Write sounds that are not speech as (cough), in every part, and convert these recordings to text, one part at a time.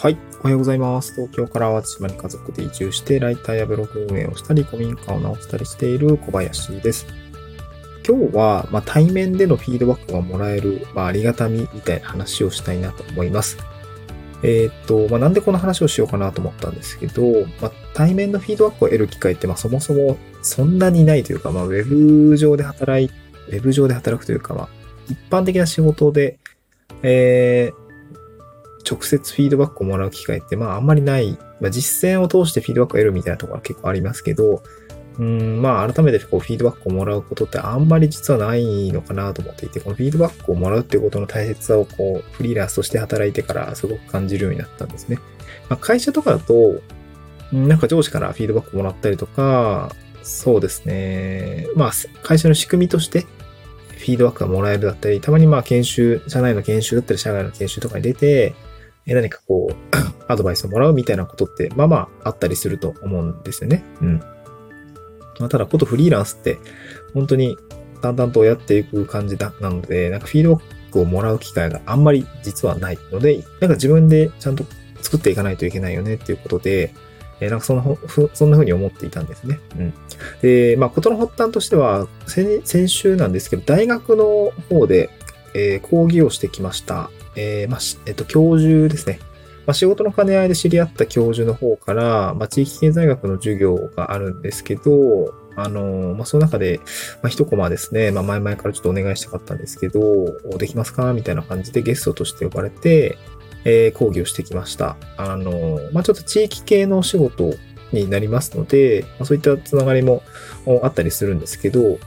はい。おはようございます。東京から淡路島に家族で移住して、ライターやブログ運営をしたり、古民家を直したりしている小林です。今日は、まあ、対面でのフィードバックがもらえる、まあ、ありがたみみたいな話をしたいなと思います。えーっと、まあ、なんでこの話をしようかなと思ったんですけど、まあ、対面のフィードバックを得る機会って、まあ、そもそもそんなにないというか、まあ、ウェブ上で働い、ウェブ上で働くというか、まあ、一般的な仕事で、えー直接フィードバックをもらう機会って、まああんまりない、まあ実践を通してフィードバックを得るみたいなところは結構ありますけど、うん、まあ改めてこうフィードバックをもらうことってあんまり実はないのかなと思っていて、このフィードバックをもらうっていうことの大切さをこうフリーランスとして働いてからすごく感じるようになったんですね。まあ、会社とかだと、なんか上司からフィードバックもらったりとか、そうですね。まあ会社の仕組みとしてフィードバックがもらえるだったり、たまにまあ研修、社内の研修だったり、社外の研修とかに出て、何かこう、(coughs) アドバイスをもらうみたいなことって、まあまああったりすると思うんですよね。うん。まあ、ただ、ことフリーランスって、本当に淡々とやっていく感じだ、なので、なんかフィードバックをもらう機会があんまり実はないので、なんか自分でちゃんと作っていかないといけないよねっていうことで、えなんかそのふ、そんな風に思っていたんですね。うん。で、まあ、ことの発端としては、先先週なんですけど、大学の方で、えー講義をしてきました。えーまあ、えっと、教授ですね。まあ、仕事の兼ね合いで知り合った教授の方から、まあ、地域経済学の授業があるんですけど、あのまあ、その中で、まあ、一コマですね、まあ、前々からちょっとお願いしたかったんですけど、できますか？みたいな感じでゲストとして呼ばれて、えー講義をしてきました。あのまあ、ちょっと地域系のお仕事になりますので、まあ、そういったつながりもあったりするんですけど、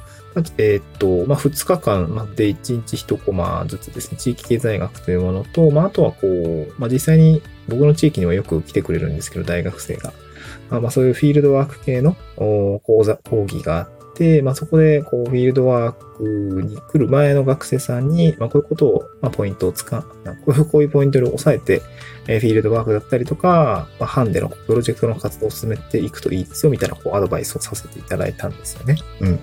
えっと、まあ、2日間で1日1コマずつですね、地域経済学というものと、まあ、あとはこう、まあ、実際に僕の地域にはよく来てくれるんですけど、大学生が。まあ、まあそういうフィールドワーク系の講座、講義があって、まあ、そこでこうフィールドワークに来る前の学生さんに、まあ、こういうことを、まあ、ポイントを使う、こういうポイントを押さえて、フィールドワークだったりとか、まあ、ハンデのプロジェクトの活動を進めていくといいですよ、みたいなこうアドバイスをさせていただいたんですよね。うん。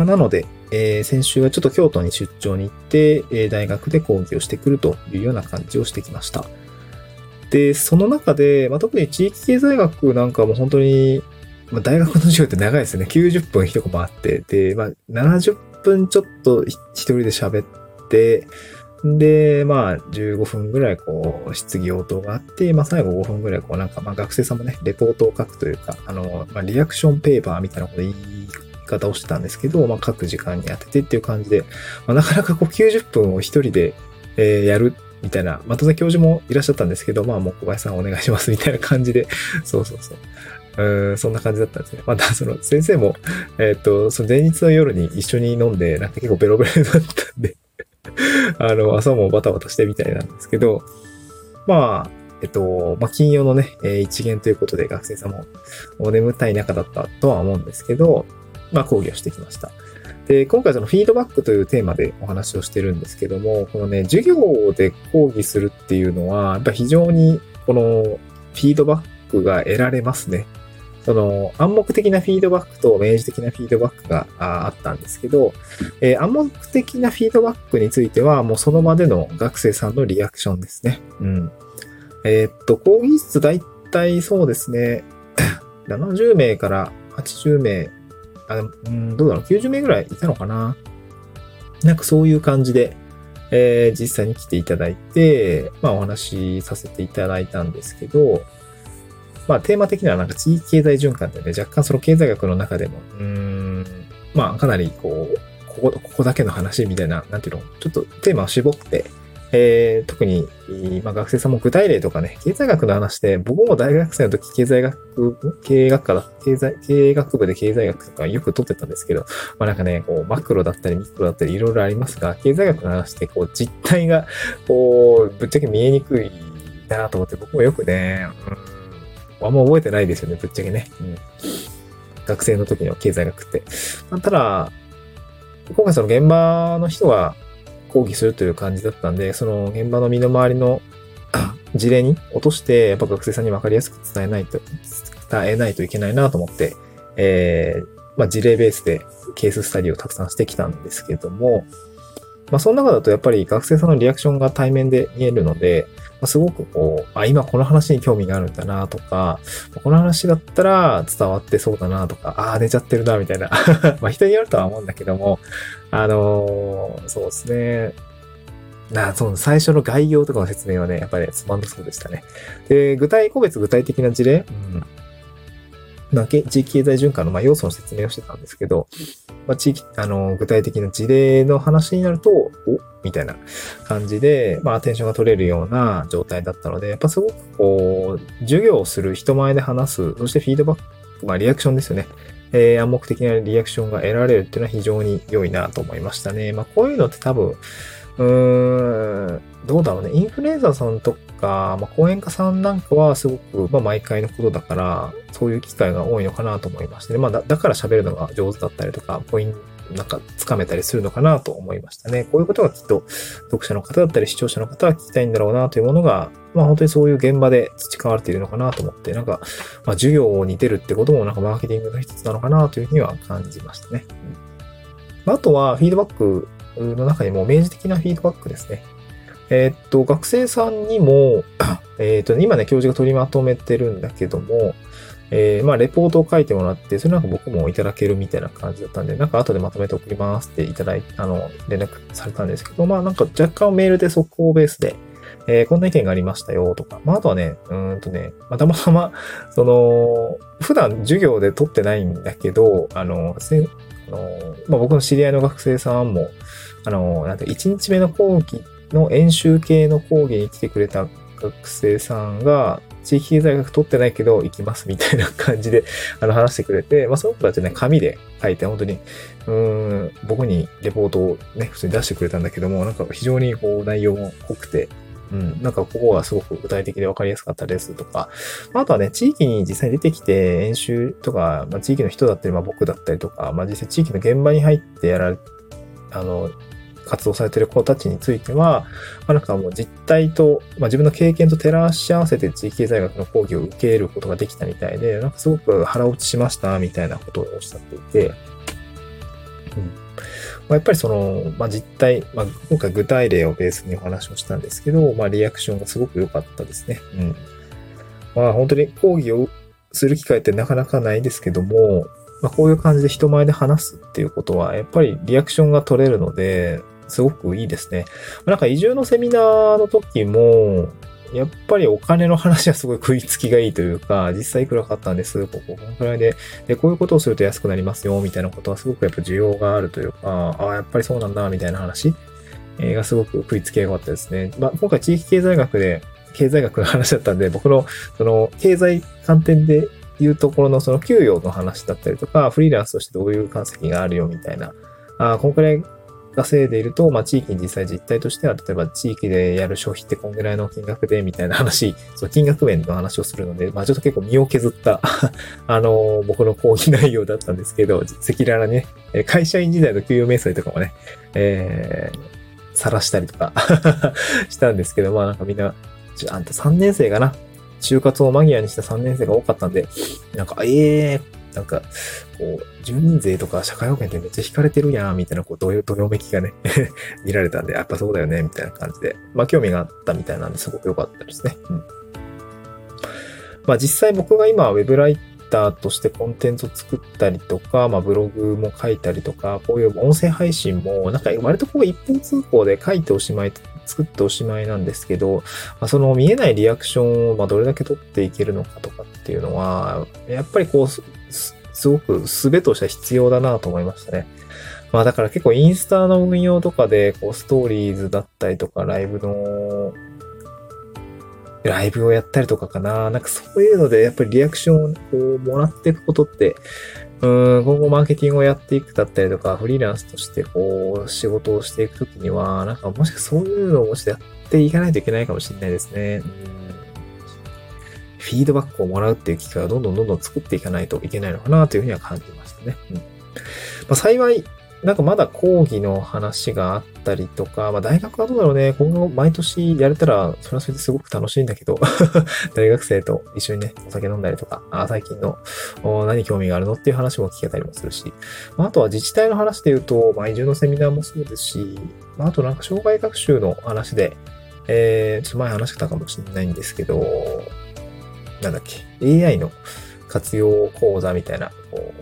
まあ、なので、えー先週はちょっと京都に出張に行って、えー大学で講義をしてくるというような感じをしてきました。で、その中で、まあ、特に地域経済学なんかも本当に、まあ、大学の授業って長いですね。90分一コマあって、で、まあ、70分ちょっと一人で喋って、で、まあ、15分ぐらい、こう、質疑応答があって、まあ、最後5分ぐらい、こう、なんか、まあ、学生さんもね、レポートを書くというか、あの、まあ、リアクションペーパーみたいなこと言い方をしてたんですけど、まあ、各時間に当ててっていう感じで、まあ、なかなかこう、90分を一人で、えーやるみたいな、まあ、教授もいらっしゃったんですけど、まあ、もう小林さんお願いしますみたいな感じで、(laughs) そうそうそう。うんそんな感じだったんですね。また、その、先生も、えっ、と、その前日の夜に一緒に飲んで、なんか結構ベロベロだったんで、(laughs) あの、朝もバタバタしてみたいなんですけど、まあ、えっと、まあ、金曜のね、えー一元ということで学生さんもお眠たい中だったとは思うんですけど、まあ、講義をしてきました。で、今回そのフィードバックというテーマでお話をしてるんですけども、このね、授業で講義するっていうのは、やっぱ非常にこのフィードバックが得られますね。その暗黙的なフィードバックと明示的なフィードバックがあったんですけど、えー暗黙的なフィードバックについては、もうその場での学生さんのリアクションですね。うん。えーっと、講義室だいたいそうですね、(coughs) 70名から80名、あ、うん、どうだろう、90名ぐらいいたのかな。なんかそういう感じで、えー実際に来ていただいて、まあお話しさせていただいたんですけど、まあテーマ的にはなんか地域経済循環ってね、若干その経済学の中でも、うん、まあかなりこう、ここ、ここだけの話みたいな、なんていうの、ちょっとテーマを絞って、えー特に、まあ、学生さんも具体例とかね、経済学の話で、僕も大学生の時経済学、経営学科だ、経済、経営学部で経済学とかよく取ってたんですけど、まあなんかね、こう、マクロだったりミクロだったりいろいろありますが、経済学の話ってこう、実態が、こう、ぶっちゃけ見えにくいなと思って、僕もよくね、うん、あんま覚えてないですよね、ぶっちゃけね。うん、学生の時の経済学って。ただ、今回その現場の人が講義するという感じだったんで、その現場の身の回りの (clears throat) 事例に落として、やっぱ学生さんに分かりやすく伝えないと、伝えないといけないなと思って、えーまあ、事例ベースでケーススタディをたくさんしてきたんですけども、まあ、その中だとやっぱり学生さんのリアクションが対面で見えるので、まあ、すごくこう、あ、今この話に興味があるんだなとか、この話だったら伝わってそうだなとか、ああ、寝ちゃってるな、みたいな。(laughs) まあ人によるとは思うんだけども、あのー、そうですね。な、そう、最初の概要とかの説明はね、やっぱりつまんなそうでしたね。で、具体、個別具体的な事例、うん、まあ、地域経済循環のまあ要素の説明をしてたんですけど、まあ、地域、あの、具体的な事例の話になると、おみたいな感じで、まあ、アテンションが取れるような状態だったので、やっぱすごくこう、授業をする人前で話す、そしてフィードバック、まあ、リアクションですよね。えー、暗黙的なリアクションが得られるっていうのは非常に良いなと思いましたね。まあ、こういうのって多分、うーん、どうだろうね。インフルエンザさんとか、まあ、講演家さんなんかはすごく、まあ、毎回のことだから、そういう機会が多いのかなと思いましてね。まあ、だだから喋るのが上手だったりとか、ポイント、なんか、つかめたりするのかなと思いましたね。こういうことがきっと、読者の方だったり視聴者の方は聞きたいんだろうなというものが、まあ本当にそういう現場で培われているのかなと思って、なんか、まあ授業に出るってこともなんかマーケティングの一つなのかなというふうには感じましたね。うん、あとは、フィードバックの中にも明示的なフィードバックですね。えー、っと、学生さんにも、(clears throat) えー、っと、今ね、教授が取りまとめてるんだけども、えー、まあ、レポートを書いてもらって、それなんか僕もいただけるみたいな感じだったんで、なんか後でまとめて送りますっていただい、あの、連絡されたんですけど、まあ、なんか若干メールで速報ベースで、えー、こんな意見がありましたよとか、まあ、あとはね、うんとね、まあ、たまたま、(laughs) その、普段授業で取ってないんだけど、あの、せあのまあ、僕の知り合いの学生さんも、あの、なんて、1日目の講義の演習系の講義に来てくれた学生さんが、地域経済学取ってないけど行きますみたいな感じで、(laughs) あの、話してくれて、まあ、その子たちね、紙で書いて、本当に、うん、僕にレポートをね、普通に出してくれたんだけども、なんか非常にこう、内容も濃くて、うん、なんかここがすごく具体的で分かりやすかったですとか、あとはね、地域に実際に出てきて演習とか、まあ、地域の人だったり、まあ僕だったりとか、まあ実際地域の現場に入ってやられ、あの、活動されてる子たちについては、まあ、なんかもう実態と、まあ、自分の経験と照らし合わせて地域経済学の講義を受けることができたみたいで、なんかすごく腹落ちしましたみたいなことをおっしゃっていて、うんまあ、やっぱりその、まあ、実態、まあ、今回具体例をベースにお話をしたんですけど、まあ、リアクションがすごく良かったですね。うん。まあ、本当に講義をする機会ってなかなかないですけども、まあ、こういう感じで人前で話すっていうことは、やっぱりリアクションが取れるので、すごくいいですね。なんか移住のセミナーの時も、やっぱりお金の話はすごい食いつきがいいというか、実際いくらかかったんです、ここ、このくらいで、で、こういうことをすると安くなりますよ、みたいなことはすごくやっぱ需要があるというか、ああ、やっぱりそうなんだ、みたいな話がすごく食いつきが良かったですね。まあ、今回地域経済学で、経済学の話だったんで、僕の、その、経済観点で言うところのその給与の話だったりとか、フリーランスとしてどういう関席があるよみたいな、あこんくらい稼いでいると、まあ、地域に実際実態としては、例えば地域でやる消費ってこんぐらいの金額で、みたいな話、(laughs) その金額面の話をするので、まあ、ちょっと結構身を削った (laughs) あの、僕の講義内容だったんですけど、赤裸々ね、会社員時代の給与明細とかもね、えー、晒したりとか (laughs) したんですけど、まあなんかみんな、あんた3年生かな。就活を間際にした3年生が多かったんで、なんか、ええー、なんか、こう、住民税とか社会保険ってめっちゃ引かれてるやん、みたいな、こう、どよ、どよめきがね (laughs) 見られたんで、やっぱそうだよね、みたいな感じで、まあ、興味があったみたいなんですごく良かったですね。うん。まあ、実際僕が今、ウェブライターとしてコンテンツを作ったりとか、まあ、ブログも書いたりとか、こういう音声配信も、なんか割とこう一方通行で書いておしまい、作っておしまいなんですけど、まあ、その見えないリアクションをまどれだけ取っていけるのかとかっていうのは、やっぱりこう、すごく術としては必要だなと思いましたね。まあだから結構インスタの運用とかで、こうストーリーズだったりとか、ライブの、ライブをやったりとかかな。なんかそういうので、やっぱりリアクションをこうもらっていくことって、うん、今後マーケティングをやっていくだったりとか、フリーランスとしてこう、仕事をしていくときには、なんかもしかそういうのをもしやっていかないといけないかもしれないですね。うんフィードバックをもらうっていう機会をどんどんどんどん作っていかないといけないのかなというふうには感じましたね。うん。まあ、幸い、なんかまだ講義の話があったりとか、まあ大学はどうだろうね、今後毎年やれたら、それはそれですごく楽しいんだけど、(laughs) 大学生と一緒にね、お酒飲んだりとか、あ最近の何興味があるのっていう話も聞けたりもするし、まあ、あとは自治体の話で言うと、まあ移住のセミナーもそうですし、まああとなんか障害学習の話で、えー、ちょっと前話したかもしれないんですけど、なんだっけ、AI の活用講座みたいな、こ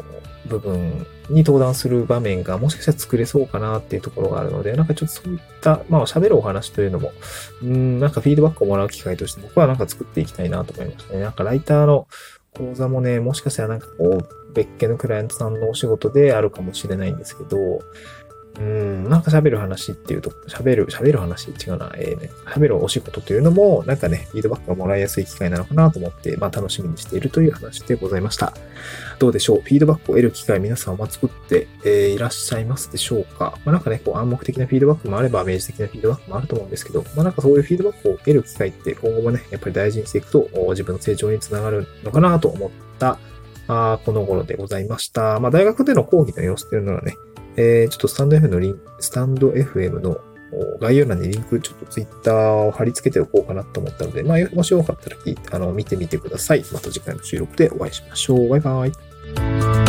う、部分に登壇する場面がもしかしたら作れそうかなっていうところがあるので、なんかちょっとそういった、まあ喋るお話というのも、うん、なんかフィードバックをもらう機会として僕はなんか作っていきたいなと思いましたね。なんかライターの講座もね、もしかしたらなんかこう、別件のクライアントさんのお仕事であるかもしれないんですけど、うん、なんか喋る話っていうと、喋る、喋る話、違うな、えー、ね、喋るお仕事というのも、なんかね、フィードバックがもらいやすい機会なのかなと思って、まあ楽しみにしているという話でございました。どうでしょう？フィードバックを得る機会皆さんは作って、えー、いらっしゃいますでしょうか？まあなんかね、こう暗黙的なフィードバックもあれば、明示的なフィードバックもあると思うんですけど、まあなんかそういうフィードバックを得る機会って今後もね、やっぱり大事にしていくと、自分の成長につながるのかなと思ったあこの頃でございました。まあ、大学での講義の様子というのはね、えー、ちょっとスタンド FM のリンスタンド FM の概要欄にリンク、ちょっとツイッターを貼り付けておこうかなと思ったので、まあ、もしよかったらあの見てみてください。また次回の収録でお会いしましょう。バイバイ。